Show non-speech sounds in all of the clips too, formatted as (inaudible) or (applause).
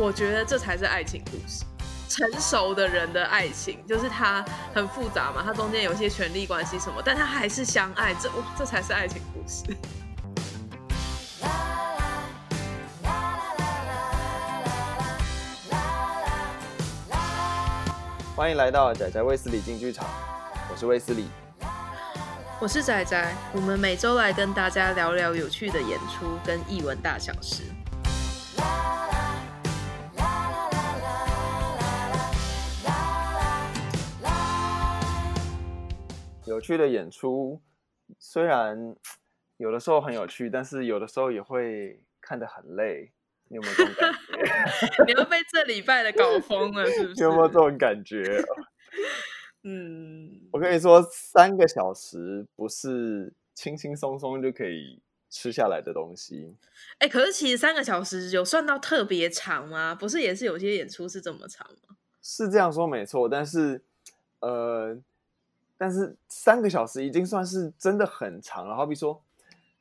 我觉得这才是爱情故事。成熟的人的爱情，就是他很复杂嘛，他中间有一些权力关系什么，但他还是相爱，这哇，这才是爱情故事。欢迎来到仔仔卫斯理进剧场，我是卫斯理，我是仔仔，我们每周来跟大家聊聊有趣的演出跟艺文大小事。有趣的演出，虽然有的时候很有趣，但是有的时候也会看得很累。你有没有这种感觉？(laughs) 你又被这礼拜的搞疯了，是不是？有没有这种感觉？(laughs) 嗯，我跟你说，三个小时不是轻轻松松就可以吃下来的东西。哎、欸，可是其实三个小时有算到特别长吗？不是，也是有些演出是这么长吗？是这样说没错，但是呃。但是三个小时已经算是真的很长了。好比说，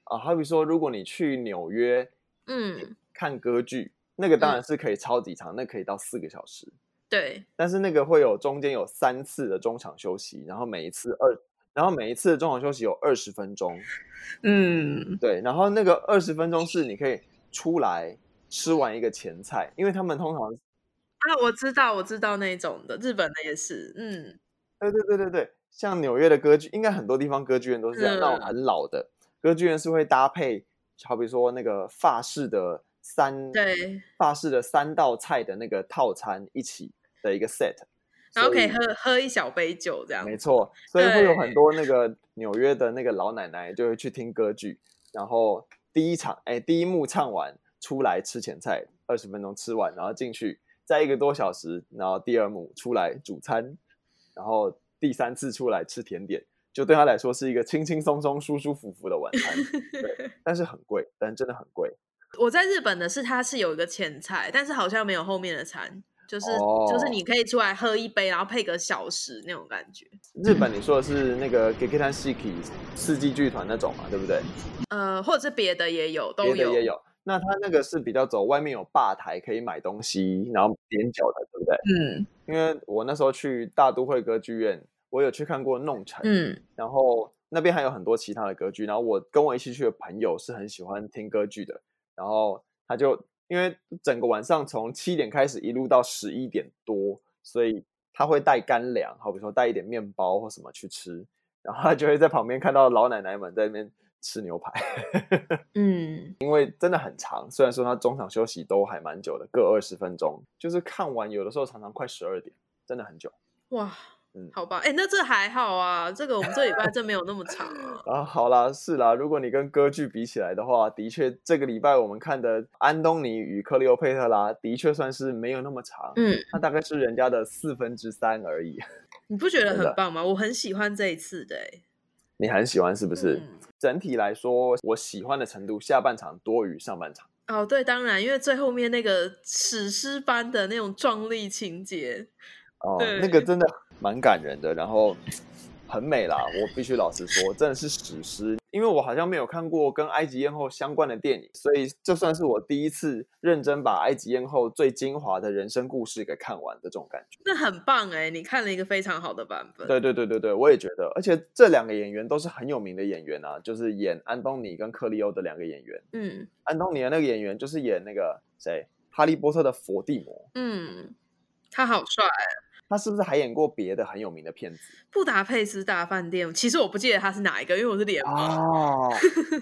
啊，好比说，如果你去纽约，嗯，看歌剧，那个当然是可以超级长，嗯、那可以到四个小时。对。但是那个会有中间有三次的中场休息，然后每一次二，然后每一次的中场休息有二十分钟。嗯，对。然后那个二十分钟是你可以出来吃完一个前菜，因为他们通常啊，我知道，我知道那种的，日本的也是。嗯，对对对对对。像纽约的歌剧，应该很多地方歌剧院都是这样。那种很老的歌剧院是会搭配，好比说那个法式的三对法式的三道菜的那个套餐一起的一个 set，然后可以喝喝一小杯酒这样。没错，所以会有很多那个纽约的那个老奶奶就会去听歌剧，然后第一场哎第一幕唱完出来吃前菜，二十分钟吃完，然后进去再一个多小时，然后第二幕出来主餐，然后。第三次出来吃甜点，就对他来说是一个轻轻松松、舒舒服服的晚餐。对，(laughs) 但是很贵，但真的很贵。(laughs) 我在日本的是，它是有一个前菜，但是好像没有后面的餐，就是、oh. 就是你可以出来喝一杯，然后配个小食那种感觉。日本你说的是那个 Gekitan Shiki 四季剧团那种嘛，对不对？呃，或者是别的也有，都有。也有。那他那个是比较走外面有吧台可以买东西，然后点酒的，对不对？嗯，因为我那时候去大都会歌剧院，我有去看过弄城，嗯，然后那边还有很多其他的歌剧，然后我跟我一起去的朋友是很喜欢听歌剧的，然后他就因为整个晚上从七点开始一路到十一点多，所以他会带干粮，好比说带一点面包或什么去吃，然后他就会在旁边看到老奶奶们在那边。吃牛排，(laughs) 嗯，因为真的很长，虽然说他中场休息都还蛮久的，各二十分钟，就是看完有的时候常常快十二点，真的很久。哇，嗯，好吧，哎，那这还好啊，这个我们这礼拜真没有那么长啊。啊，好啦，是啦，如果你跟歌剧比起来的话，的确这个礼拜我们看的《安东尼与克利欧佩特拉》的确算是没有那么长，嗯，它大概是人家的四分之三而已。你不觉得很棒吗？我很喜欢这一次的，哎。你很喜欢是不是？嗯、整体来说，我喜欢的程度下半场多于上半场。哦，对，当然，因为最后面那个史诗般的那种壮丽情节，哦，那个真的蛮感人的，然后很美啦。我必须老实说，真的是史诗。因为我好像没有看过跟埃及艳后相关的电影，所以这算是我第一次认真把埃及艳后最精华的人生故事给看完的这种感觉。那很棒哎，你看了一个非常好的版本。对对对对对，我也觉得，而且这两个演员都是很有名的演员啊，就是演安东尼跟克利欧的两个演员。嗯，安东尼的那个演员就是演那个谁，哈利波特的伏地魔。嗯，他好帅。他是不是还演过别的很有名的片子？布达佩斯大饭店，其实我不记得他是哪一个，因为我是脸盲。哦，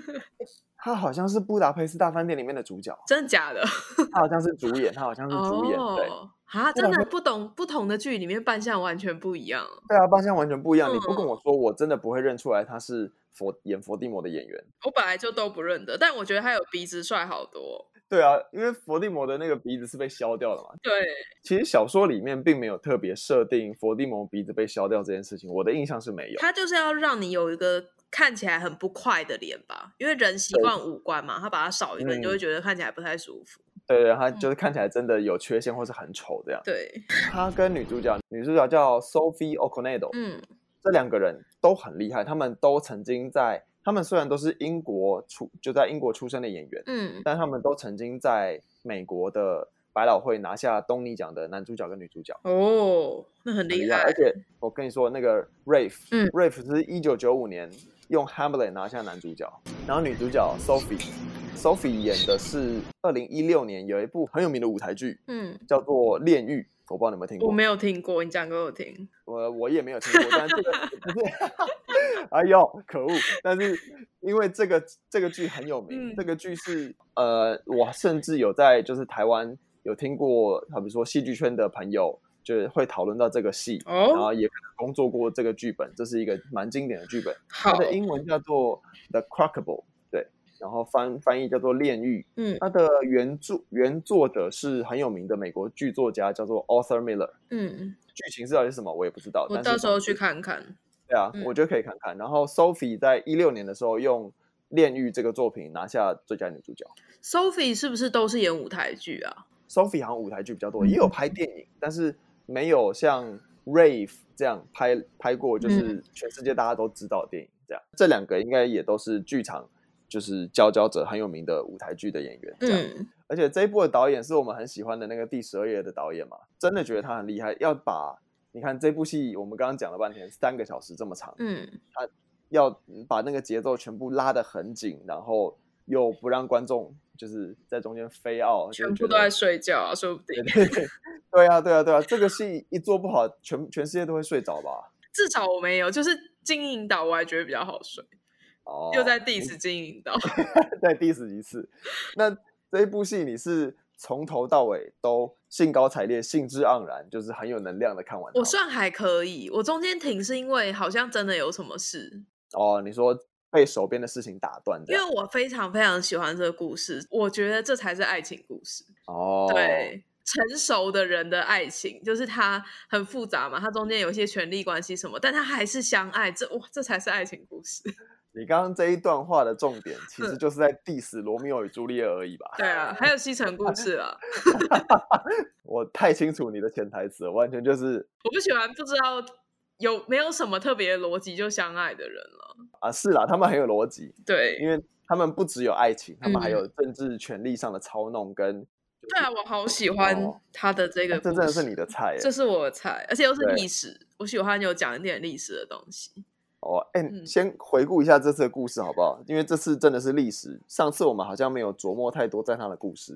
(laughs) 他好像是布达佩斯大饭店里面的主角，真的假的？他好像是主演，他好像是主演。哦、对啊，真的不懂不同的剧里面扮相完全不一样。对啊，扮相完全不一样。嗯、你不跟我说，我真的不会认出来他是佛演佛地魔的演员。我本来就都不认得，但我觉得他有鼻子帅好多。对啊，因为伏地魔的那个鼻子是被削掉的嘛。对，其实小说里面并没有特别设定伏地魔鼻子被削掉这件事情，我的印象是没有。他就是要让你有一个看起来很不快的脸吧，因为人习惯五官嘛，他把它少一个，你就会觉得看起来不太舒服。对对，他就是看起来真的有缺陷或是很丑这样。对，他跟女主角，女主角叫 Sophie o c o n e d o 嗯，这两个人都很厉害，他们都曾经在。他们虽然都是英国出就在英国出生的演员，嗯，但他们都曾经在美国的百老汇拿下东尼奖的男主角跟女主角。哦，那很厉害。而且我跟你说，那个 Rafe，嗯，Rafe 是一九九五年用 Hamlet 拿下男主角，然后女主角 Sophie，Sophie 演的是二零一六年有一部很有名的舞台剧，嗯，叫做《炼狱》。我不知道你有没有听过，我没有听过，你讲给我听。我我也没有听过，但这个不是，(laughs) 哎呦，可恶！但是因为这个这个剧很有名，嗯、这个剧是呃，我甚至有在就是台湾有听过，好比说戏剧圈的朋友就是会讨论到这个戏，哦、然后也工作过这个剧本，这是一个蛮经典的剧本，好它的英文叫做 The Crackable。对然后翻翻译叫做《炼狱》，嗯，它的原著原作者是很有名的美国剧作家，叫做 Arthur Miller，嗯，剧情是到底是什么我也不知道，我到时候去看看。对啊，嗯、我觉得可以看看。然后 Sophie 在一六年的时候用《炼狱》这个作品拿下最佳女主角。Sophie 是不是都是演舞台剧啊？Sophie 好像舞台剧比较多，也有拍电影，嗯、但是没有像 Rave 这样拍拍过，就是全世界大家都知道的电影这样。嗯、这两个应该也都是剧场。就是佼佼者，很有名的舞台剧的演员，嗯，而且这一部的导演是我们很喜欢的那个第十二夜的导演嘛，真的觉得他很厉害。要把你看这部戏，我们刚刚讲了半天，三个小时这么长，嗯，他要把那个节奏全部拉得很紧，然后又不让观众就是在中间飞奥，全部都在睡觉啊，说不定。对，对，对啊，对啊，对啊，这个戏一做不好，全全世界都会睡着吧？至少我没有，就是金银岛我还觉得比较好睡。哦，又在 diss 经营到，(laughs) 再 diss 一次。那这一部戏你是从头到尾都兴高采烈、兴致盎然，就是很有能量的看完。我算还可以，我中间停是因为好像真的有什么事。哦，你说被手边的事情打断？因为我非常非常喜欢这个故事，我觉得这才是爱情故事。哦，对，成熟的人的爱情就是他很复杂嘛，他中间有一些权力关系什么，但他还是相爱，这哇，这才是爱情故事。(laughs) 你刚刚这一段话的重点，其实就是在 diss 罗密欧与朱丽叶而已吧？(laughs) 对啊，还有西城故事啊。(laughs) 我太清楚你的潜台词了，完全就是我不喜欢不知道有没有什么特别的逻辑就相爱的人了啊！是啦，他们很有逻辑，对，因为他们不只有爱情，他们还有政治权力上的操弄跟、就是。对啊，我好喜欢他的这个，这真的是你的菜，这是我的菜，而且又是历史，我喜欢有讲一点历史的东西。哦，哎、欸，先回顾一下这次的故事好不好？因为这次真的是历史，上次我们好像没有琢磨太多在他的故事，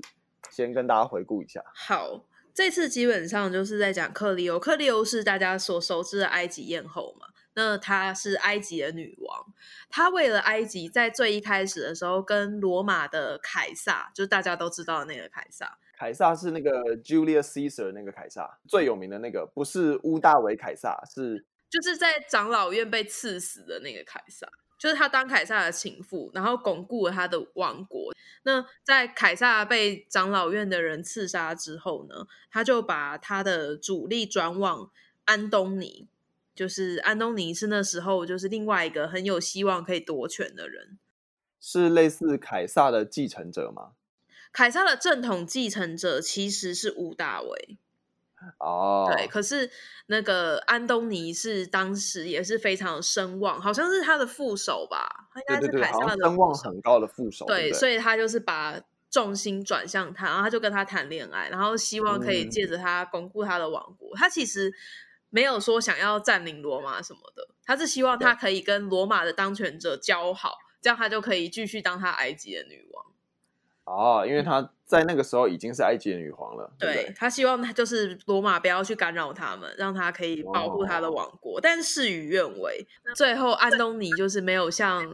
先跟大家回顾一下。好，这次基本上就是在讲克利欧，克利欧是大家所熟知的埃及艳后嘛，那她是埃及的女王，她为了埃及，在最一开始的时候跟罗马的凯撒，就是大家都知道的那个凯撒，凯撒是那个 Julius Caesar 那个凯撒，最有名的那个，不是屋大维凯撒，是。就是在长老院被刺死的那个凯撒，就是他当凯撒的情妇，然后巩固了他的王国。那在凯撒被长老院的人刺杀之后呢，他就把他的主力转往安东尼，就是安东尼是那时候就是另外一个很有希望可以夺权的人，是类似凯撒的继承者吗？凯撒的正统继承者其实是屋大维。哦，oh. 对，可是那个安东尼是当时也是非常声望，好像是他的副手吧，他应该是台上的声望很高的副手。对，所以他就是把重心转向他，然后他就跟他谈恋爱，然后希望可以借着他巩固他的王国。嗯、他其实没有说想要占领罗马什么的，他是希望他可以跟罗马的当权者交好，对这样他就可以继续当他埃及的女王。哦，因为他在那个时候已经是埃及的女皇了。对，对，他希望他就是罗马不要去干扰他们，让他可以保护他的王国。哦、但事与愿违，最后安东尼就是没有像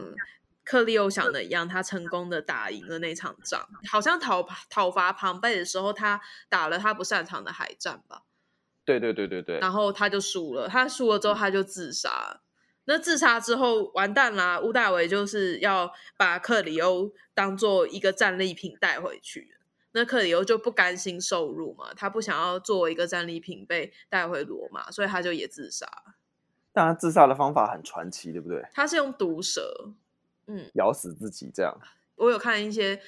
克利欧想的一样，他成功的打赢了那场仗。好像讨讨伐庞贝的时候，他打了他不擅长的海战吧？对对对对对。然后他就输了，他输了之后他就自杀。那自杀之后完蛋啦！乌大维就是要把克里欧当做一个战利品带回去，那克里欧就不甘心受辱嘛，他不想要作为一个战利品被带回罗马，所以他就也自杀。但他自杀的方法很传奇，对不对？他是用毒蛇，嗯，咬死自己这样。我有看一些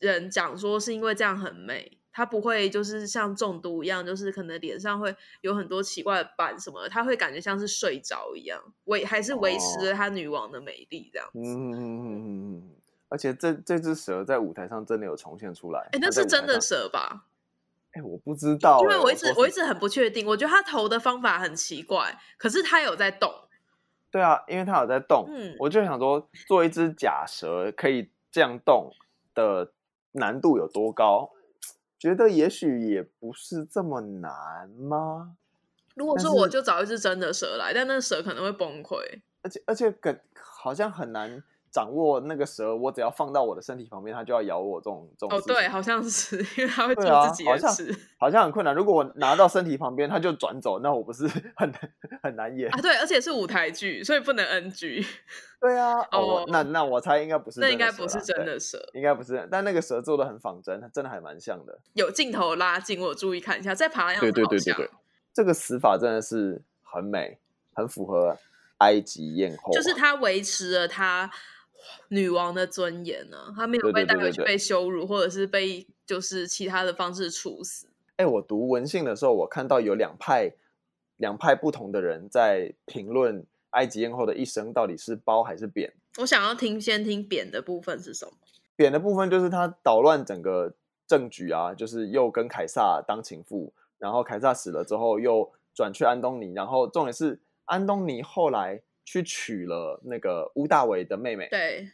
人讲说，是因为这样很美。他不会就是像中毒一样，就是可能脸上会有很多奇怪的斑什么的，他会感觉像是睡着一样，维还是维持着他女王的美丽这样子。嗯嗯嗯嗯嗯。而且这这只蛇在舞台上真的有重现出来。哎，那是真的蛇吧？哎，我不知道，因为我一直我，我一直很不确定。我觉得他投的方法很奇怪，可是他有在动。对啊，因为他有在动，嗯，我就想说，做一只假蛇可以这样动的难度有多高？觉得也许也不是这么难吗？如果说我就找一只真的蛇来，但那蛇可能会崩溃，而且而且好像很难。掌握那个蛇，我只要放到我的身体旁边，它就要咬我。这种这种哦，对，好像是，(laughs) 因为它会做自己的事，啊，好像很困难。如果我拿到身体旁边，它就转走，那我不是 (laughs) 很很难演啊？对，而且是舞台剧，所以不能 NG。对啊，哦，那那我猜应该不是，那应该不是真的蛇，应该不是。但那个蛇做的很仿真，它真的还蛮像的。有镜头拉近，我注意看一下，在爬样子对对对对对，这个死法真的是很美，很符合埃及艳后，就是它维持了它。女王的尊严呢？她没有被带回去被羞辱，或者是被就是其他的方式处死。哎、欸，我读文信的时候，我看到有两派，两派不同的人在评论埃及艳后的一生到底是褒还是贬。我想要听，先听贬的部分是什么？贬的部分就是他捣乱整个政局啊，就是又跟凯撒当情妇，然后凯撒死了之后又转去安东尼，然后重点是安东尼后来。去娶了那个乌大维的妹妹，对。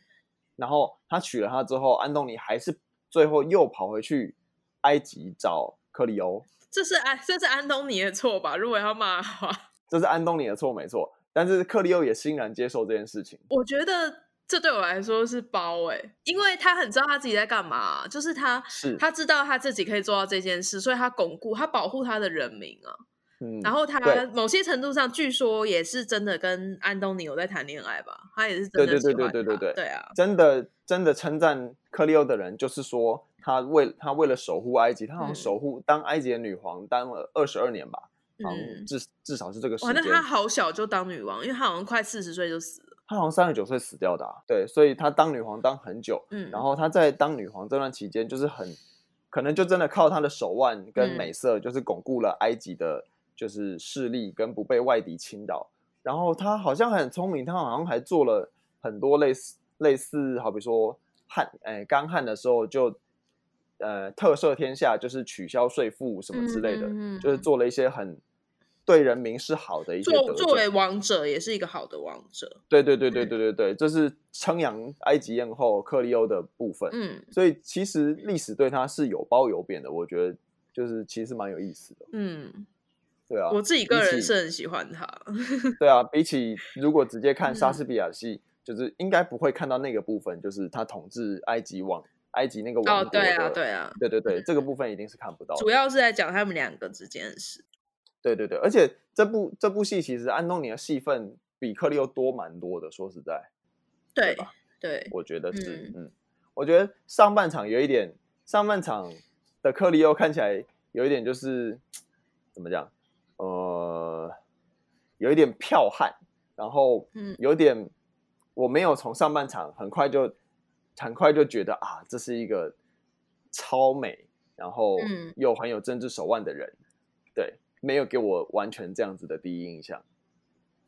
然后他娶了她之后，安东尼还是最后又跑回去埃及找克里欧。这是安，这是安东尼的错吧？如果要骂的话，(laughs) 这是安东尼的错，没错。但是克利欧也欣然接受这件事情。我觉得这对我来说是包哎，因为他很知道他自己在干嘛，就是他是他知道他自己可以做到这件事，所以他巩固，他保护他的人民啊。嗯、然后他某些程度上，据说也是真的跟安东尼有在谈恋爱吧？他也是真的对。对对对对对对对啊！真的真的称赞克利欧的人，就是说他为他为了守护埃及，他好像守护、嗯、当埃及的女皇当了二十二年吧？嗯，至至少是这个时间。哇，那他好小就当女王，因为他好像快四十岁就死了。他好像三十九岁死掉的、啊。对，所以他当女皇当很久。嗯，然后他在当女皇这段期间，就是很可能就真的靠他的手腕跟美色，就是巩固了埃及的。就是势力跟不被外敌侵扰，然后他好像很聪明，他好像还做了很多类似类似，好比说汉哎干旱的时候就呃特赦天下，就是取消税赋什么之类的，嗯嗯嗯，就是做了一些很对人民是好的一些。作作为王者也是一个好的王者。对对对对对对对，这是称扬埃及艳后克利欧的部分。嗯，所以其实历史对他是有褒有贬的，我觉得就是其实蛮有意思的。嗯。对啊，我自己个人是很喜欢他。(laughs) 对啊，比起如果直接看莎士比亚戏，嗯，就是应该不会看到那个部分，就是他统治埃及王，埃及那个王。哦，对啊，对啊，对对对，这个部分一定是看不到。主要是在讲他们两个之间的事。对对对，而且这部这部戏其实安东尼的戏份比克利欧多蛮多的，说实在。对，对我觉得是，嗯，嗯，我觉得上半场有一点，上半场的克利欧看起来有一点就是怎么讲？呃，有一点剽悍，然后嗯。有点，嗯、我没有从上半场很快就很快就觉得啊，这是一个超美，然后又很有政治手腕的人，嗯，对，没有给我完全这样子的第一印象，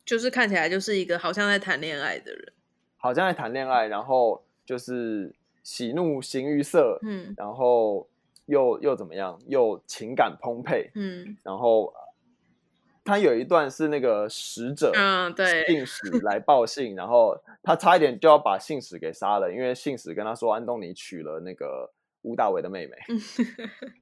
就是看起来就是一个好像在谈恋爱的人，好像在谈恋爱，然后就是喜怒形于色，嗯，然后又又怎么样，又情感澎湃，嗯，然后。他有一段是那个使者，嗯，对，信使来报信，然后他差一点就要把信使给杀了，因为信使跟他说安东尼娶了那个屋大维的妹妹。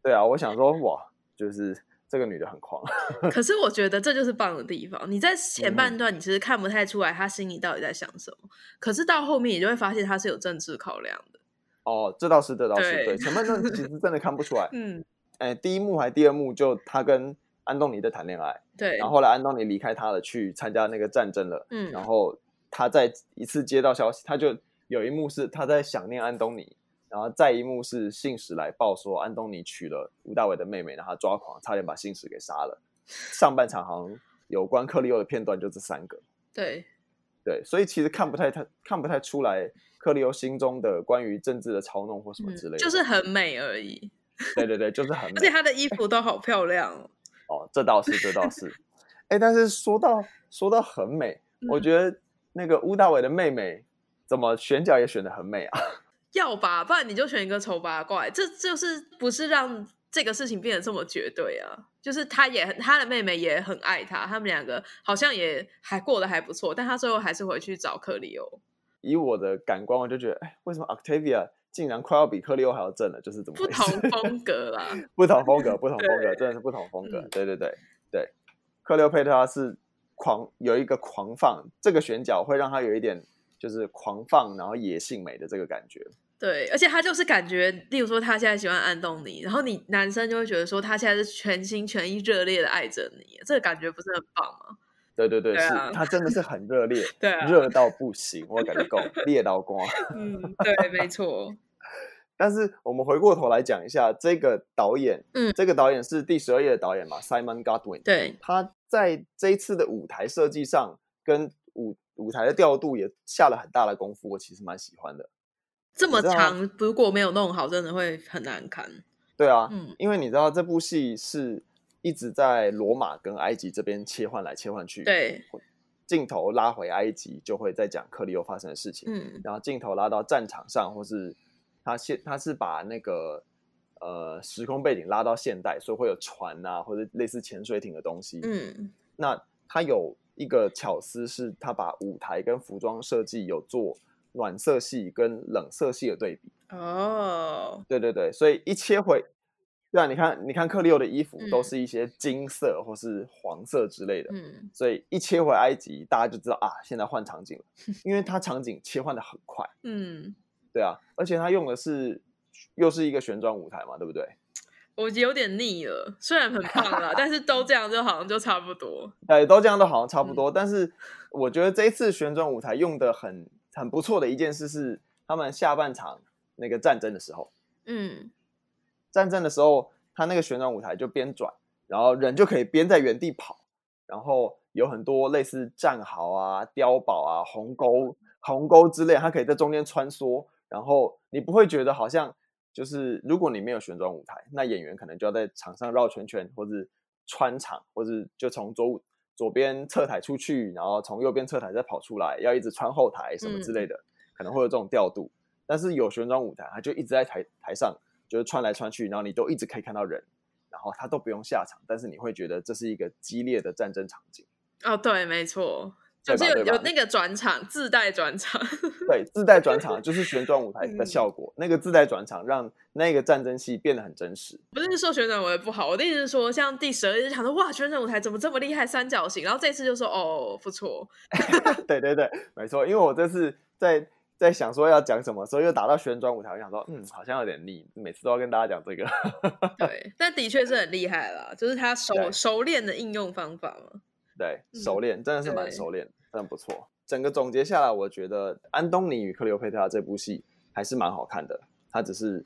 对啊，我想说哇，就是这个女的很狂。(laughs) 可是我觉得这就是棒的地方，你在前半段你其实看不太出来他心里到底在想什么，可是到后面你就会发现他是有政治考量的。哦，这倒是，这倒是，对，对，前半段其实真的看不出来。(laughs) 嗯，哎，第一幕还第二幕就他跟。安东尼在谈恋爱，对，然后后来安东尼离开他了，去参加那个战争了。嗯，然后他在一次接到消息，他就有一幕是他在想念安东尼，然后再一幕是信使来报说安东尼娶了吴大维的妹妹，然后他抓狂，差点把信使给杀了。上半场好像有关克利欧的片段就这三个，对，对，所以其实看不太太看不太出来克利欧心中的关于政治的操弄或什么之类的，嗯，就是很美而已。对对对，就是很美，(laughs) 而且他的衣服都好漂亮哦。哦，这倒是，这倒是，哎，但是说到说到很美，嗯，我觉得那个屋大维的妹妹怎么选角也选的很美啊？(laughs) 要吧，不然你就选一个丑八怪，这就是不是让这个事情变得这么绝对啊？就是他也很，他的妹妹也很爱他，他们两个好像也还过得还不错，但他最后还是回去找克里欧。以我的感官，我就觉得，哎，为什么 Octavia 竟然快要比克利欧还要正了？就是怎么？不 (laughs) 同风格啦，不同风格，不同风格，真的是不同风格。对对对对，克利欧佩特拉是狂有一个狂放，这个选角会让他有一点就是狂放，然后野性美的这个感觉。对，而且他就是感觉，例如说他现在喜欢安东尼，然后你男生就会觉得说他现在是全心全意、热烈的爱着你，这个感觉不是很棒吗？对对对，对啊、是他真的是很热烈，(laughs) 对、啊，热到不行，我感觉够烈到光。(laughs) 嗯，对，没错。但是我们回过头来讲一下这个导演，嗯，这个导演是第十二页的导演嘛，Simon Godwin。对，他在这一次的舞台设计上跟舞舞台的调度也下了很大的功夫，我其实蛮喜欢的。这么长，如果没有弄好，真的会很难看。对啊，嗯，因为你知道这部戏是一直在罗马跟埃及这边切换来切换去，对，镜头拉回埃及就会再讲克里欧发生的事情，嗯，然后镜头拉到战场上，或是他现他是把那个呃时空背景拉到现代，所以会有船啊或者类似潜水艇的东西，嗯，那他有一个巧思是，他把舞台跟服装设计有做。暖色系跟冷色系的对比。哦，oh. 对对对，所以一切回，对啊，你看，你看克利欧的衣服都是一些金色或是黄色之类的，嗯，所以一切回埃及，大家就知道啊，现在换场景了，因为它场景切换的很快，嗯，对啊，而且他用的是又是一个旋转舞台嘛，对不对？我有点腻了，虽然很胖啦，但是都这样就好像就差不多，(laughs) 对，都这样都好像差不多，嗯，但是我觉得这一次旋转舞台用的很。很不错的一件事是，他们下半场那个战争的时候，嗯，战争的时候，他那个旋转舞台就边转，然后人就可以边在原地跑，然后有很多类似战壕啊、碉堡啊、鸿沟、鸿沟之类，他可以在中间穿梭，然后你不会觉得好像就是如果你没有旋转舞台，那演员可能就要在场上绕圈圈，或是穿场，或是就从左左边侧台出去，然后从右边侧台再跑出来，要一直穿后台什么之类的，嗯、可能会有这种调度。但是有旋转舞台，它就一直在台台上，就是穿来穿去，然后你都一直可以看到人，然后他都不用下场，但是你会觉得这是一个激烈的战争场景。哦，对，没错。就是有有那个转场自带转场，(laughs) 对，自带转场就是旋转舞台的效果。嗯、那个自带转场让那个战争戏变得很真实。不是说旋转舞台不好，我的意思是说，像第十二页就想说哇，旋转舞台怎么这么厉害，三角形。然后这次就说哦，不错。(laughs) 对对对，没错。因为我这次在在想说要讲什么，所以又打到旋转舞台，我想说嗯，好像有点腻，每次都要跟大家讲这个。(laughs) 对，但的确是很厉害啦，就是他熟熟练的应用方法嘛。对，熟练真的是蛮熟练，真的不错。整个总结下来，我觉得《安东尼与克里欧佩特拉》这部戏还是蛮好看的。它只是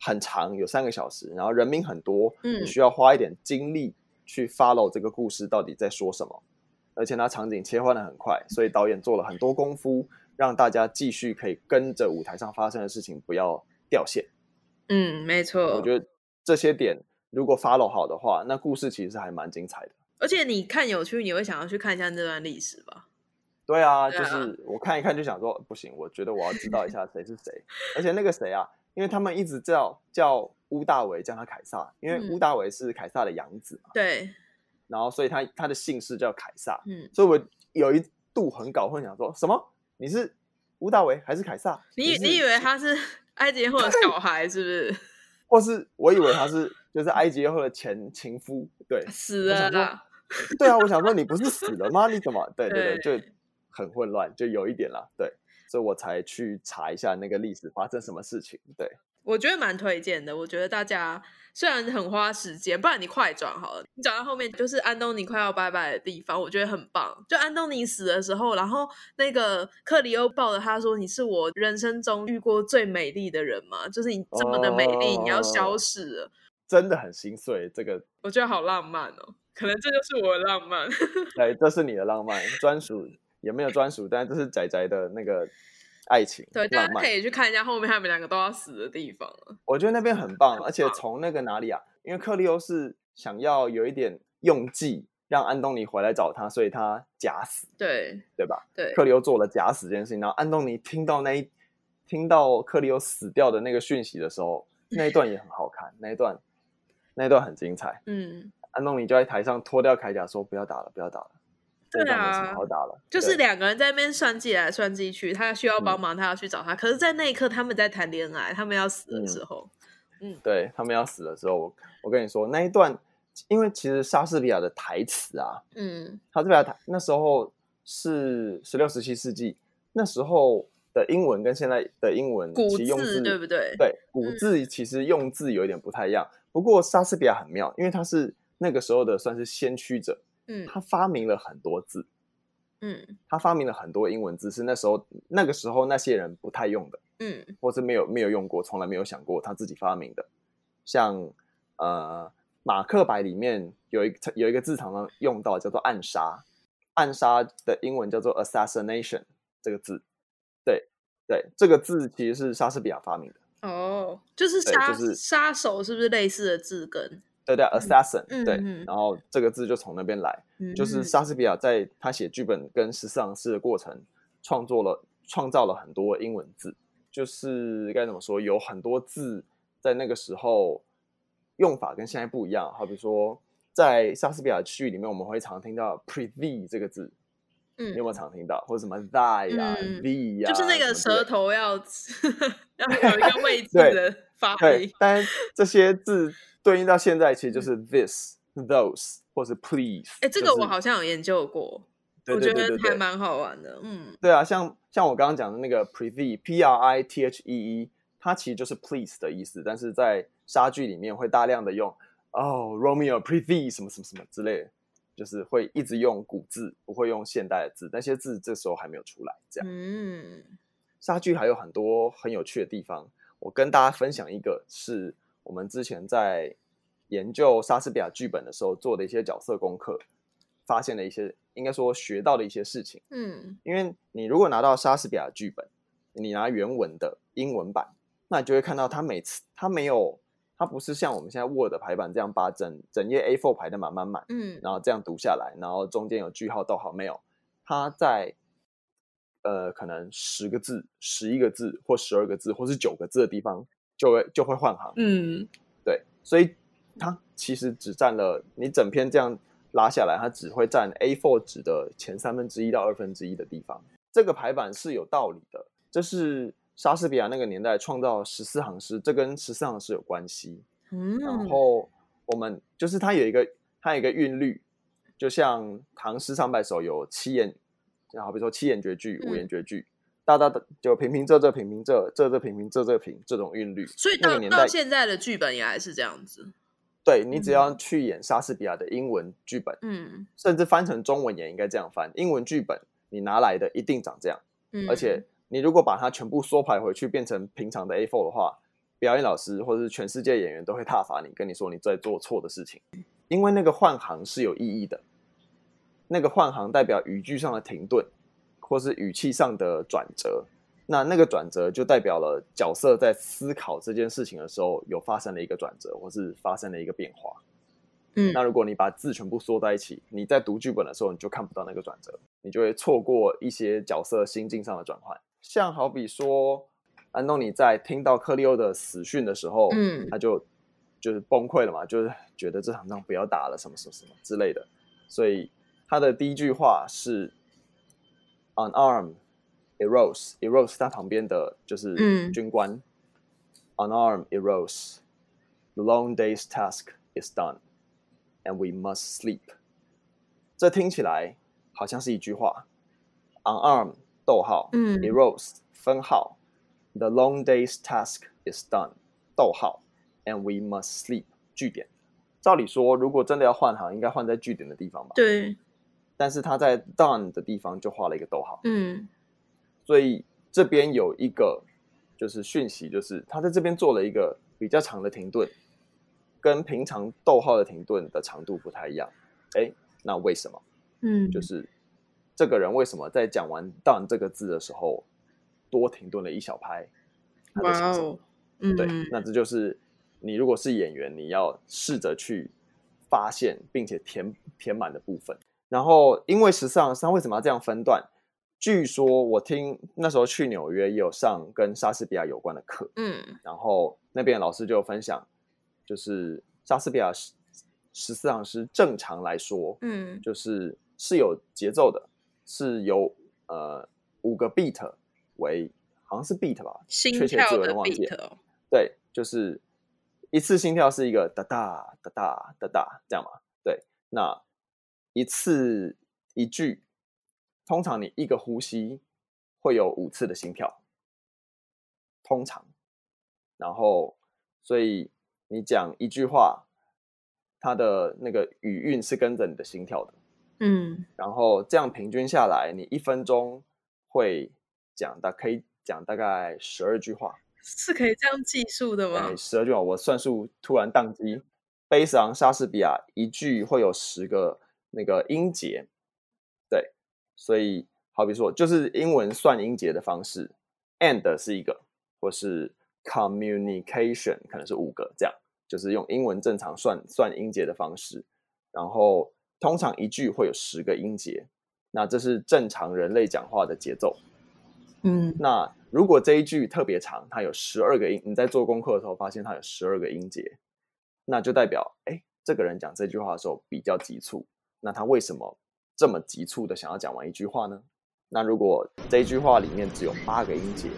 很长，有三个小时，然后人名很多，嗯，你需要花一点精力去 follow 这个故事到底在说什么。而且它场景切换的很快，所以导演做了很多功夫，让大家继续可以跟着舞台上发生的事情，不要掉线。嗯，没错。我觉得这些点如果 follow 好的话，那故事其实还蛮精彩的。而且你看有趣，你会想要去看一下这段历史吧？对啊，就是我看一看就想说，不行，我觉得我要知道一下谁是谁。(laughs) 而且那个谁啊，因为他们一直叫叫乌大维叫他凯撒，因为乌大维是凯撒的养子嘛。对。然后，所以他他的姓氏叫凯撒。嗯。所以我有一度很搞混，想说什么？你是乌大维还是凯撒？你你以为他是 (laughs) 埃及后的小孩是不是？或是我以为他是就是埃及后的前情夫？对，(laughs) 死了啦。(laughs) 对啊，我想说你不是死了吗？你怎么？对对对，就很混乱，就有一点啦。对，所以我才去查一下那个历史发生什么事情。对，我觉得蛮推荐的。我觉得大家虽然很花时间，不然你快转好了。你转到后面就是安东尼快要拜拜的地方，我觉得很棒。就安东尼死的时候，然后那个克里欧抱着他说：“你是我人生中遇过最美丽的人吗？就是你这么的美丽，哦、你要消失了。”真的很心碎。这个我觉得好浪漫哦。可能这就是我的浪漫，(laughs) 对，这是你的浪漫，专属也没有专属，但这是仔仔的那个爱情，对，大家可以去看一下后面他们两个都要死的地方。我觉得那边很棒，而且从那个哪里啊？因为克利欧是想要有一点用计，让安东尼回来找他，所以他假死，对，对吧？对，克利欧做了假死这件事情，然后安东尼听到那一听到克利欧死掉的那个讯息的时候，那一段也很好看，那一段。那一段很精彩。嗯，安东尼就在台上脱掉铠甲说：“不要打了，不要打了。”对啊，好打了。就是两个人在那边算计来算计去，他需要帮忙，他要去找他。嗯、可是，在那一刻，他们在谈恋爱，他们要死的时候，嗯，嗯对他们要死的时候，我我跟你说那一段，因为其实莎士比亚的台词啊，嗯，莎士比亚台那时候是十六、十七世纪，那时候的英文跟现在的英文古其实用字对不对？对，古字其实用字有一点不太一样。嗯、不过莎士比亚很妙，因为他是那个时候的算是先驱者。嗯，他发明了很多字，嗯，他发明了很多英文字，是那时候那个时候那些人不太用的，嗯，或是没有没有用过，从来没有想过他自己发明的。像呃，马克白里面有一有一个字常常用到，叫做暗杀，暗杀的英文叫做 assassination 这个字，对对，这个字其实是莎士比亚发明的。哦，就是杀就是杀手，是不是类似的字根？对对，assassin，嗯、对，嗯、然后这个字就从那边来，嗯、就是莎士比亚在他写剧本跟十四行诗的过程，创作了创造了很多英文字，就是该怎么说，有很多字在那个时候用法跟现在不一样，好比说在莎士比亚剧里面，我们会常听到 prithee 这个字，嗯，你有没有常听到？或者什么 thy 呀、啊、嗯、thee 呀、啊，就是那个舌头要 (laughs) 要有一个位置的发音，对，但这些字。对应到现在，其实就是 this、嗯、those 或是 please。哎，这个我好像有研究过，我觉得还蛮好玩的。嗯，对啊，像像我刚刚讲的那个 prithee，p r i t h e e，它其实就是 please 的意思，但是在莎剧里面会大量的用哦，Romeo prithee 什么什么什么之类的，就是会一直用古字，不会用现代的字，那些字这时候还没有出来。这样，嗯，莎剧还有很多很有趣的地方，我跟大家分享一个是。我们之前在研究莎士比亚剧本的时候做的一些角色功课，发现了一些应该说学到的一些事情。嗯，因为你如果拿到莎士比亚剧本，你拿原文的英文版，那你就会看到它每次它没有，它不是像我们现在 Word 排版这样把整整页 A4 排的满满满，嗯，然后这样读下来，然后中间有句号逗号没有，它在呃可能十个字、十一个字或十二个字或是九个字的地方。就会就会换行，嗯，对，所以它其实只占了你整篇这样拉下来，它只会占 A4 纸的前三分之一到二分之一的地方。这个排版是有道理的，这是莎士比亚那个年代创造十四行诗，这跟十四行诗有关系。嗯，然后我们就是它有一个它有一个韵律，就像唐诗三百首有七言，就好比说七言绝句、五言绝句。嗯哒哒的就平平仄仄平平仄仄仄平平仄仄平这种韵律，所以到到现在的剧本也还是这样子。对，你只要去演莎士比亚的英文剧本，嗯，甚至翻成中文也应该这样翻。英文剧本你拿来的一定长这样，嗯，而且你如果把它全部缩排回去变成平常的 A4 的话，表演老师或者是全世界演员都会挞伐你，跟你说你在做错的事情，因为那个换行是有意义的，那个换行代表语句上的停顿。或是语气上的转折，那那个转折就代表了角色在思考这件事情的时候有发生了一个转折，或是发生了一个变化。嗯，那如果你把字全部缩在一起，你在读剧本的时候你就看不到那个转折，你就会错过一些角色心境上的转换。像好比说，安东尼在听到克利欧的死讯的时候，嗯，他就就是崩溃了嘛，就是觉得这场仗不要打了，什么什么什么之类的。所以他的第一句话是。Unarmed, Eros, Eros 他旁边的就是军官。嗯、Unarmed, Eros, the long day's task is done, and we must sleep。这听起来好像是一句话。Unarmed，逗号，嗯，Eros，分号，the long day's task is done，逗号，and we must sleep，句点。照理说，如果真的要换行，应该换在句点的地方吧？对。但是他在 done 的地方就画了一个逗号，嗯，所以这边有一个就是讯息，就是他在这边做了一个比较长的停顿，跟平常逗号的停顿的长度不太一样。哎，那为什么？嗯，就是这个人为什么在讲完 done 这个字的时候多停顿了一小拍？哇哦，嗯，对，那这就是你如果是演员，你要试着去发现并且填填满的部分。然后，因为十四行诗他为什么要这样分段？据说我听那时候去纽约也有上跟莎士比亚有关的课，嗯，然后那边老师就分享，就是莎士比亚十十四行诗正常来说，嗯，就是是有节奏的，是由呃五个 beat 为，好像是 beat 吧，心跳的 beat 哦。对，就是一次心跳是一个哒哒哒哒哒哒这样嘛。对，那一次一句，通常你一个呼吸会有五次的心跳，通常，然后所以你讲一句话，它的那个语韵是跟着你的心跳的，嗯，然后这样平均下来，你一分钟会讲大可以讲大概十二句话。(laughs) 是可以这样计数的吗？十二句话，我算数突然宕机。悲伤，莎士比亚一句会有十个那个音节，对，所以好比说，就是英文算音节的方式，and 是一个，或是 communication 可能是五个，这样就是用英文正常算算音节的方式。然后通常一句会有十个音节，那这是正常人类讲话的节奏。嗯，那。如果这一句特别长，它有十二个音，你在做功课的时候发现它有十二个音节，那就代表，哎，这个人讲这句话的时候比较急促。那他为什么这么急促的想要讲完一句话呢？那如果这一句话里面只有八个音节，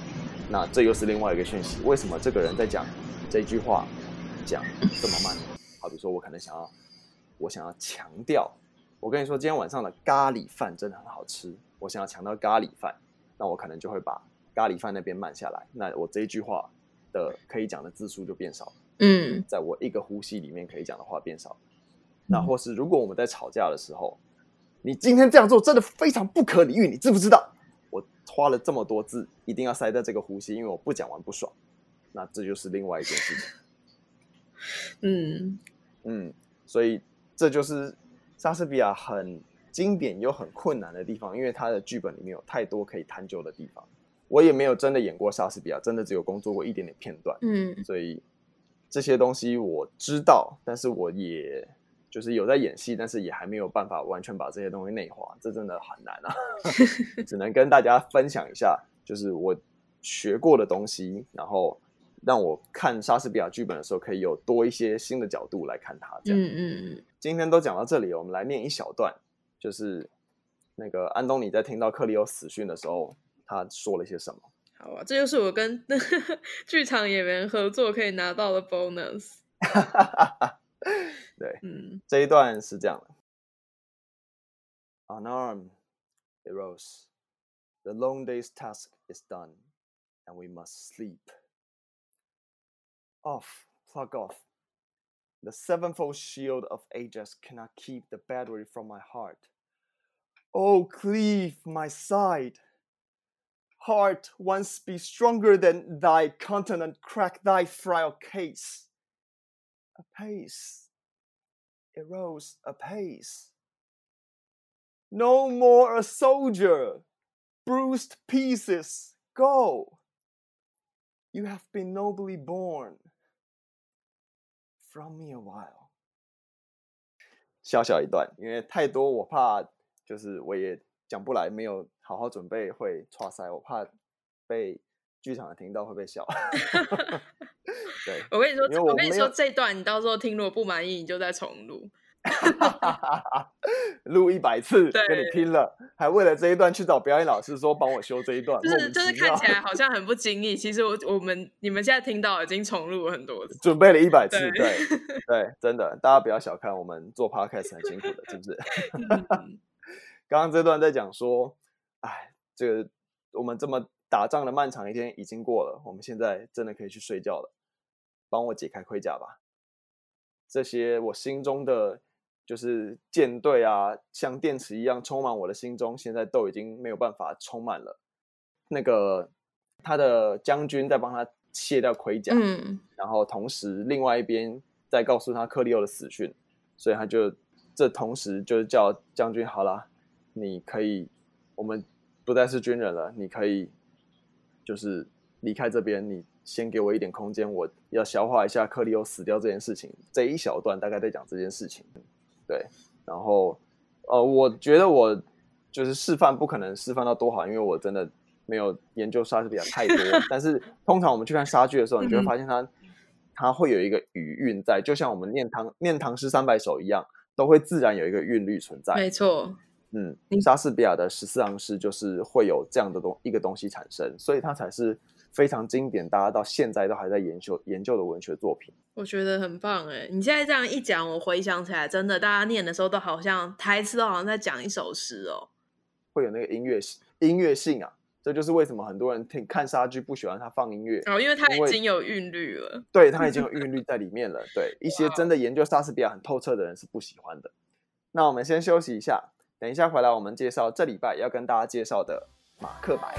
那这又是另外一个讯息。为什么这个人在讲这句话讲这么慢？好比说，我可能想要，我想要强调，我跟你说，今天晚上的咖喱饭真的很好吃，我想要强调咖喱饭，那我可能就会把。咖喱饭那边慢下来，那我这一句话的可以讲的字数就变少。嗯，在我一个呼吸里面可以讲的话变少。那或是如果我们在吵架的时候，你今天这样做真的非常不可理喻，你知不知道？我花了这么多字，一定要塞在这个呼吸，因为我不讲完不爽。那这就是另外一件事情。嗯嗯，所以这就是莎士比亚很经典又很困难的地方，因为他的剧本里面有太多可以探究的地方。我也没有真的演过莎士比亚，真的只有工作过一点点片段，嗯，所以这些东西我知道，但是我也就是有在演戏，但是也还没有办法完全把这些东西内化，这真的很难啊，(laughs) 只能跟大家分享一下，就是我学过的东西，然后让我看莎士比亚剧本的时候可以有多一些新的角度来看它，这样，嗯嗯嗯。今天都讲到这里，我们来念一小段，就是那个安东尼在听到克里欧死讯的时候。他说了些什么？好啊，这就是我跟 (laughs) 剧场演员合作可以拿到的 bonus。(laughs) (laughs) 对，嗯，这一段是这样的：Unarmed, Eros, the long day's task is done, and we must sleep. Off, plug off. The sevenfold shield of Ajax cannot keep the battery from my heart. Oh, cleave my side. Heart, once be stronger than thy continent, crack thy frail case. Apace, Eros, apace. No more a soldier, bruised pieces, go. You have been nobly born. From me a while. 小小一段，因为太多，我怕就是我也讲不来，没有。好好准备会剉赛，我怕被剧场的听到会被笑。 (laughs) 对，我跟你说，我，我跟你说这段，你到时候听如果不满意，你就再重录，(laughs) 录一百次跟你拼了，还为了这一段去找表演老师说帮我修这一段，就是就是看起来好像 (laughs) 很不经意，其实我我们你们现在听到已经重录了很多次，准备了一百次，对对，(laughs) 对，真的，大家不要小看我们做 podcast 很辛苦的，是不是？刚刚这段在讲说。哎，这个我们这么打仗的漫长一天已经过了，我们现在真的可以去睡觉了。帮我解开盔甲吧。这些我心中的就是舰队啊，像电池一样充满我的心中，现在都已经没有办法充满了。那个他的将军在帮他卸掉盔甲，嗯，然后同时另外一边在告诉他克利欧的死讯，所以他就这同时就叫将军好了，你可以，我们。不再是军人了，你可以就是离开这边。你先给我一点空间，我要消化一下克利欧死掉这件事情。这一小段大概在讲这件事情，对。然后，呃，我觉得我就是示范不可能示范到多好，因为我真的没有研究莎士比亚太多。(laughs) 但是通常我们去看莎剧的时候，你就会发现它它会有一个语韵在，就像我们念唐念唐诗三百首一样，都会自然有一个韵律存在。没错，嗯，莎士比亚的十四行诗就是会有这样的东一个东西产生，所以它才是非常经典，大家到现在都还在研究研究的文学作品。我觉得很棒哎！你现在这样一讲，我回想起来，真的，大家念的时候都好像台词都好像在讲一首诗哦，会有那个音乐音乐性啊。这就是为什么很多人听看莎剧不喜欢他放音乐哦，因为他已经有韵律了。对，(laughs) 他已经有韵律在里面了。对，一些真的研究莎士比亚很透彻的人是不喜欢的。那我们先休息一下，等一下回来我们介绍这礼拜要跟大家介绍的《马克白》。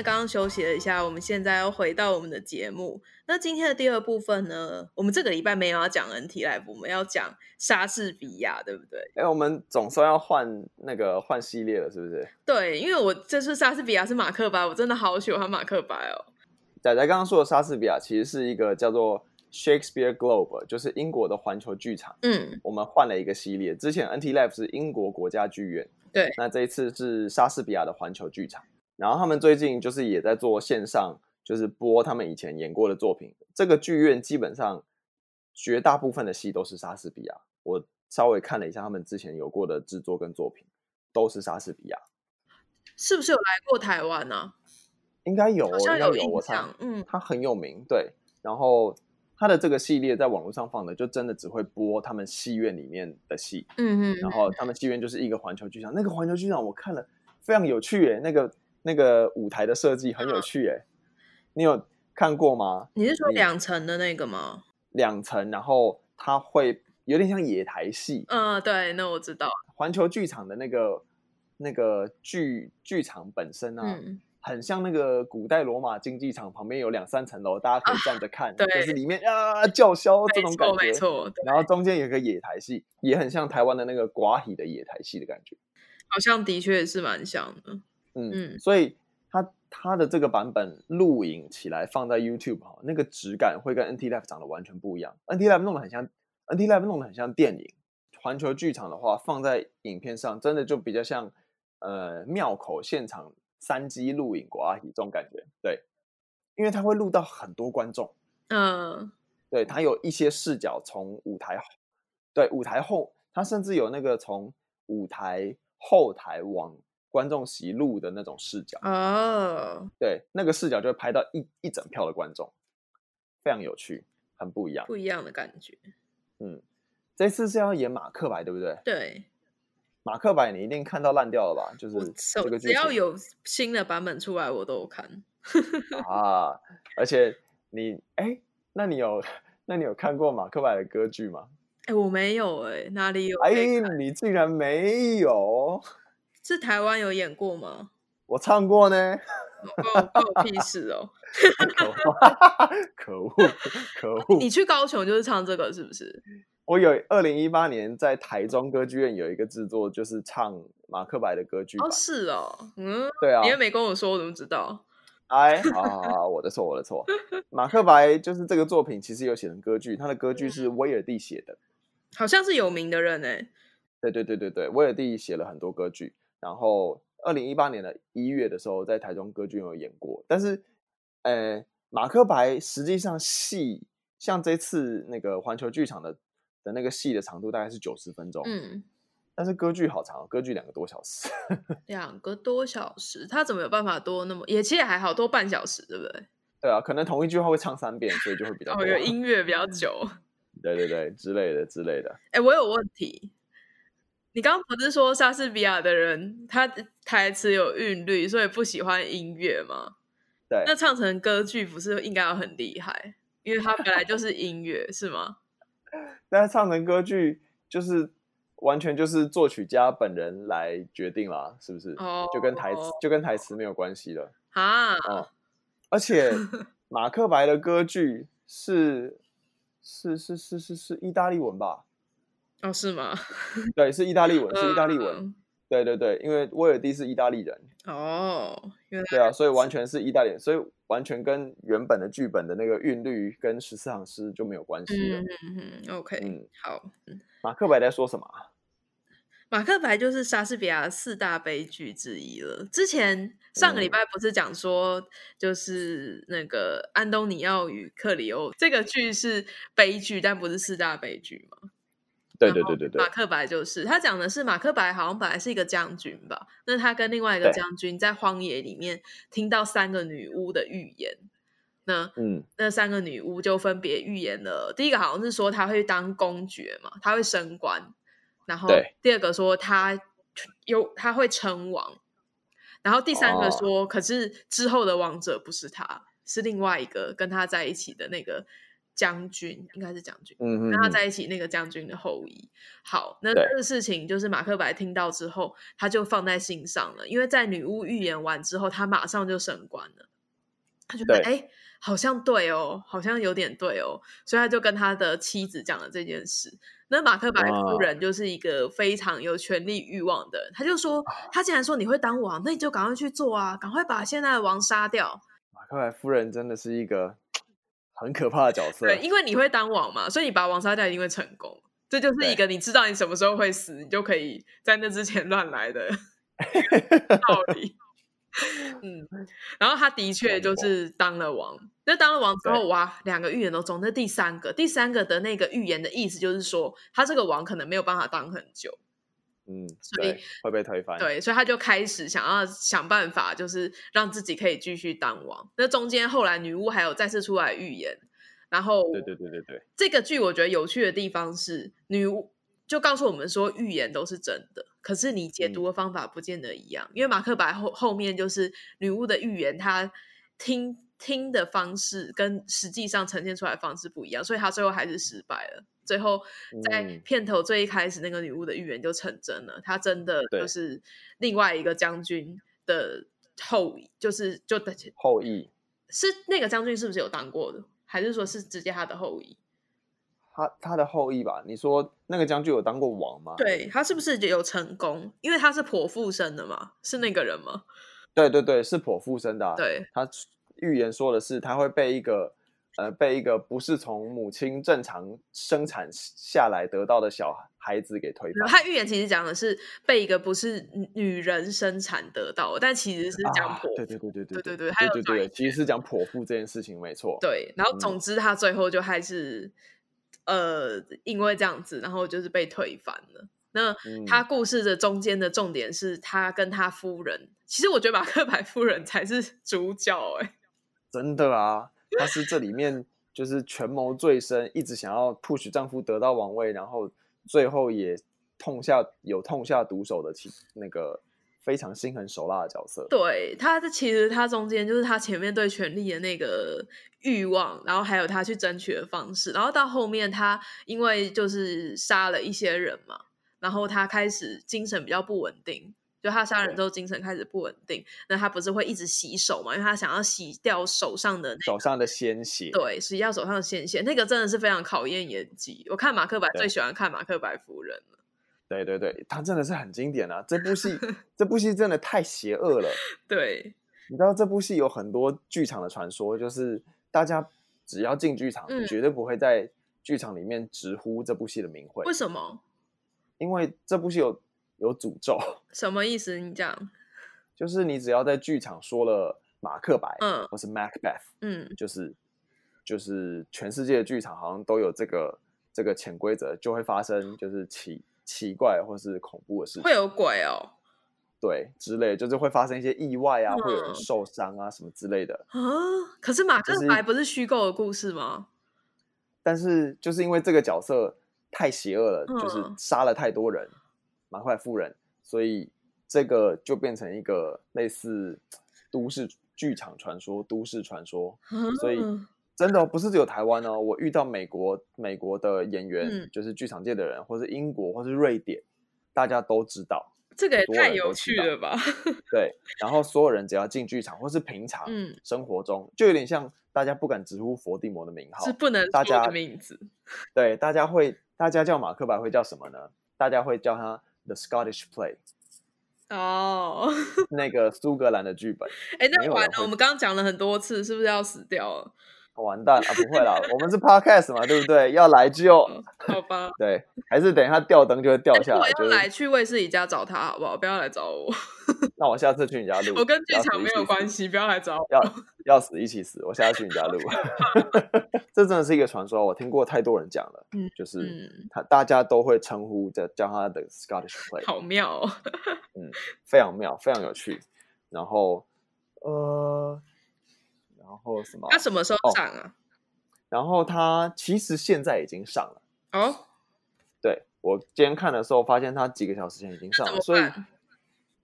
那刚刚休息了一下，我们现在要回到我们的节目。那今天的第二部分呢？我们这个礼拜没有要讲 NT Live，我们要讲莎士比亚，对不对？哎，我们总算要换那个换系列了，是不是？对，因为我这次莎士比亚是马克白，我真的好喜欢马克白哦。仔仔刚刚说的莎士比亚其实是一个叫做 Shakespeare Globe，就是英国的环球剧场。嗯，我们换了一个系列，之前 NT Live 是英国国家剧院，对，那这一次是莎士比亚的环球剧场。然后他们最近就是也在做线上，就是播他们以前演过的作品。这个剧院基本上绝大部分的戏都是莎士比亚。我稍微看了一下他们之前有过的制作跟作品，都是莎士比亚。是不是有来过台湾呢、啊？应该有，好像有印象。我猜，嗯，他很有名，对。然后他的这个系列在网络上放的，就真的只会播他们戏院里面的戏。嗯嗯。然后他们戏院就是一个环球剧场，那个环球剧场我看了非常有趣耶，那个。那个舞台的设计很有趣哎，你有看过吗？你是说两层的那个吗？两层，然后它会有点像野台戏。嗯，对，那我知道。环球剧场的那个那个剧剧场本身啊，嗯，很像那个古代罗马竞技场旁边有两三层楼，大家可以站着看，(laughs) 啊，就是里面啊叫嚣这种感觉。没错，没错。然后中间有个野台戏，也很像台湾的那个寡喜的野台戏的感觉。好像的确是蛮像的。嗯，嗯，所以它它的这个版本录影起来放在 YouTube 哈，那个质感会跟 NT Live 长得完全不一样。NT Live 弄得很像，NT Live 弄得很像电影。环球剧场的话，放在影片上，真的就比较像呃庙口现场三机录影国阿喜这种感觉。对，因为它会录到很多观众。嗯，对，它有一些视角从舞台，对，舞台后，它甚至有那个从舞台后台往。观众席录的那种视角哦，oh. 对，那个视角就会拍到一一整票的观众，非常有趣，很不一样，不一样的感觉。嗯，这次是要演马克白，对不对？对，马克白你一定看到烂掉了吧？就是这个只要有新的版本出来，我都有看。(laughs) 啊，而且你哎，那你有那你有看过马克白的歌剧吗？哎，我没有哎，哪里有？哎，你竟然没有？是台湾有演过吗？我唱过呢，关我屁事哦！(laughs) 可恶，可恶！你去高雄就是唱这个是不是？我有二零一八年在台中歌剧院有一个制作，就是唱马克白的歌剧。哦，是哦，嗯，对啊，你又没跟我说，我怎么知道？哎，好好好，我的错，我的错。马克白就是这个作品，其实有写成歌剧，他的歌剧是威尔第写的，好像是有名的人哎。对对对对对，威尔第写了很多歌剧。然后，二零一八年的一月的时候，在台中歌剧院有演过。但是，呃，马克白实际上戏像这次那个环球剧场的的那个戏的长度大概是九十分钟，嗯，但是歌剧好长，歌剧两个多小时，(laughs) 两个多小时，他怎么有办法多那么？也其实也还好，多半小时，对不对？对啊，可能同一句话会唱三遍，所以就会比较多。哦，有 (laughs) 音乐比较久，对对对，之类的之类的。哎，我有问题。你刚刚不是说莎士比亚的人他台词有韵律，所以不喜欢音乐吗？对，那唱成歌剧不是应该要很厉害？因为他本来就是音乐，是吗？(laughs) 但是唱成歌剧就是完全就是作曲家本人来决定啦，是不是？哦、oh，就跟台词就跟台词没有关系了啊、哦！而且 (laughs) 马克白的歌剧是是是是是是意大利文吧？哦，是吗？(laughs) 对，是意大利文，是意大利文。对对对，因为威尔第是意大利人哦，对啊，所以完全是意大利人，所以完全跟原本的剧本的那个韵律跟十四行诗就没有关系了。嗯嗯嗯，OK，嗯，好。马克白在说什么？马克白就是莎士比亚四大悲剧之一了。之前上个礼拜不是讲说，就是那个安东尼奥与克里欧这个剧是悲剧，但不是四大悲剧吗？对对对对对。马克白就是他讲的是马克白好像本来是一个将军吧，那他跟另外一个将军在荒野里面听到三个女巫的预言，那嗯，那三个女巫就分别预言了，第一个好像是说他会当公爵嘛，他会升官。然后第二个说他有他会称王，然后第三个说、哦，可是之后的王者不是他，是另外一个跟他在一起的那个将军，应该是将军，嗯，跟他在一起那个将军的后裔。好，那这个事情就是马克白听到之后，他就放在心上了，因为在女巫预言完之后，他马上就升官了，他觉得哎，好像对哦，好像有点对哦，所以他就跟他的妻子讲了这件事。那马克白夫人就是一个非常有权力欲望的人，他就说，他既然说你会当王，那你就赶快去做啊，赶快把现在的王杀掉。马克白夫人真的是一个很可怕的角色，对，因为你会当王嘛，所以你把王杀掉一定会成功。这就是一个你知道你什么时候会死，你就可以在那之前乱来的 (laughs) 道理。嗯，然后他的确就是当了王。那当了王之后，哇，两个预言都中。那第三个，第三个的那个预言的意思就是说，他这个王可能没有办法当很久。嗯，所以会被推翻。对，所以他就开始想要想办法，就是让自己可以继续当王。那中间后来女巫还有再次出来预言，然后对对对对对，这个剧我觉得有趣的地方是女巫。就告诉我们说，预言都是真的，可是你解读的方法不见得一样。嗯、因为马克白后后面就是女巫的预言，她听听的方式跟实际上呈现出来的方式不一样，所以她最后还是失败了。最后在片头最一开始，那个女巫的预言就成真了，她真的就是另外一个将军的后裔，就是就后裔是那个将军是不是有当过的，还是说是直接他的后裔？他他的后裔吧？你说那个将军有当过王吗？对，他是不是有成功？因为他是剖腹生的嘛，是那个人吗？对对对，是剖腹生的啊。对，他预言说的是他会被一个呃，被一个不是从母亲正常生产下来得到的小孩子给推翻。他预言其实讲的是被一个不是女人生产得到，但其实是讲婆。对对对对对对对对。对对对，其实是讲泼妇这件事情，没错。对，然后总之他最后就还是呃，因为这样子，然后就是被推翻了。那他故事的中间的重点是他跟他夫人。其实我觉得马克白夫人才是主角哎。真的啊。她是这里面就是权谋最深，一直想要 push 丈夫得到王位，然后最后也痛下有痛下毒手的其那个。非常心狠手辣的角色，对他，这其实他中间就是他前面对权力的那个欲望，然后还有他去争取的方式，然后到后面他因为就是杀了一些人嘛，然后他开始精神比较不稳定，就他杀人之后精神开始不稳定，那他不是会一直洗手嘛？因为他想要洗掉手上的、那个、手上的鲜血，对，洗掉手上的鲜血，那个真的是非常考验演技。我看马克白最喜欢看马克白夫人了。对对对，他真的是很经典啊！这部戏，(laughs) 这部戏真的太邪恶了。对，你知道这部戏有很多剧场的传说，就是大家只要进剧场，嗯，绝对不会在剧场里面直呼这部戏的名讳。为什么？因为这部戏有有诅咒。什么意思？你讲，就是你只要在剧场说了马克白，嗯，或是 Macbeth，嗯，就是就是全世界的剧场好像都有这个这个潜规则，就会发生就是奇。奇怪或是恐怖的事情，会有鬼哦，对，之类，就是会发生一些意外啊，嗯、会有人受伤啊，什么之类的啊。可是马克白不是虚构的故事吗？但是就是因为这个角色太邪恶了，嗯、就是杀了太多人，马克白夫人，所以这个就变成一个类似都市剧场传说、都市传说，嗯、所以。真的不是只有台湾哦，我遇到美国美国的演员，嗯、就是剧场界的人，或是英国，或是瑞典，大家都知道。这个也太有趣了吧？对，然后所有人只要进剧场，或是平常生活中，嗯、就有点像大家不敢直呼佛地魔的名号，是不能大家名字。对，大家会，大家叫马克白会叫什么呢？大家会叫他 The Scottish Play，哦，那个苏格兰的剧本。哎，那完了，我们刚刚讲了很多次，是不是要死掉了？完蛋啊！不会啦，我们是 podcast 嘛，对不对？要来就 (laughs) 好吧。(laughs) 对，还是等一下吊灯就会掉下来。我要来去卫士宜家找他，好不好？不要来找我。(laughs) 那我下次去你家录。我跟剧场没有关系，不要来找我。要要死一起死，我下次去你家录。这真的是一个传说，我听过太多人讲了。嗯，就是他大家都会称呼叫叫他的 Scottish play，好妙哦。嗯，非常妙，非常有趣。然后，呃。然后什么？他什么时候上啊？哦、然后他其实现在已经上了哦。对，我今天看的时候，发现他几个小时前已经上了。所以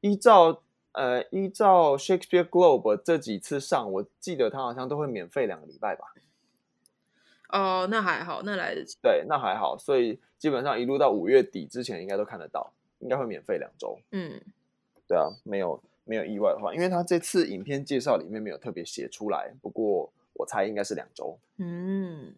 依照呃依照 Shakespeare Globe 这几次上，我记得他好像都会免费两个礼拜吧。哦，那还好，那来得及。对，那还好。所以基本上一路到五月底之前，应该都看得到，应该会免费两周。嗯，对啊，没有。没有意外的话，因为他这次影片介绍里面没有特别写出来，不过我猜应该是两周。嗯，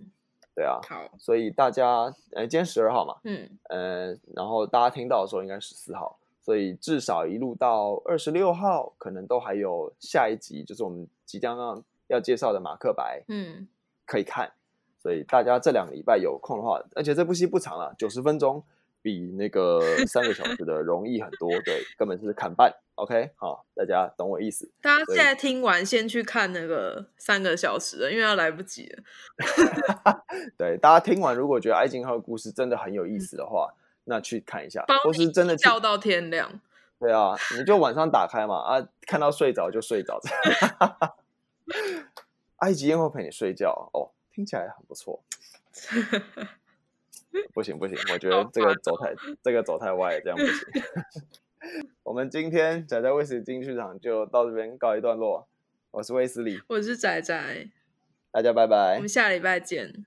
对啊。好，所以大家，呃，今天十二号嘛，嗯，呃，然后大家听到的时候应该十四号，所以至少一路到二十六号，可能都还有下一集，就是我们即将要要介绍的马克白，嗯，可以看。所以大家这两个礼拜有空的话，而且这部戏不长了，九十分钟。比那个 (laughs) 三个小时的容易很多，对，根本是砍半。OK，好，大家懂我意思。大家现在听完，先去看那个三个小时的，因为要来不及了。(laughs) 对，大家听完，如果觉得爱情号的故事真的很有意思的话，嗯、那去看一下，或是真的笑到天亮。对啊，你就晚上打开嘛，啊，看到睡着就睡着。(laughs) 埃及艳后陪你睡觉哦，听起来很不错。不行不行，我觉得这个走太这个走太歪了，这样不行。(laughs) 我们今天仔仔威斯理进剧场就到这边告一段落。我是威斯理，我是仔仔，大家拜拜，我们下礼拜见。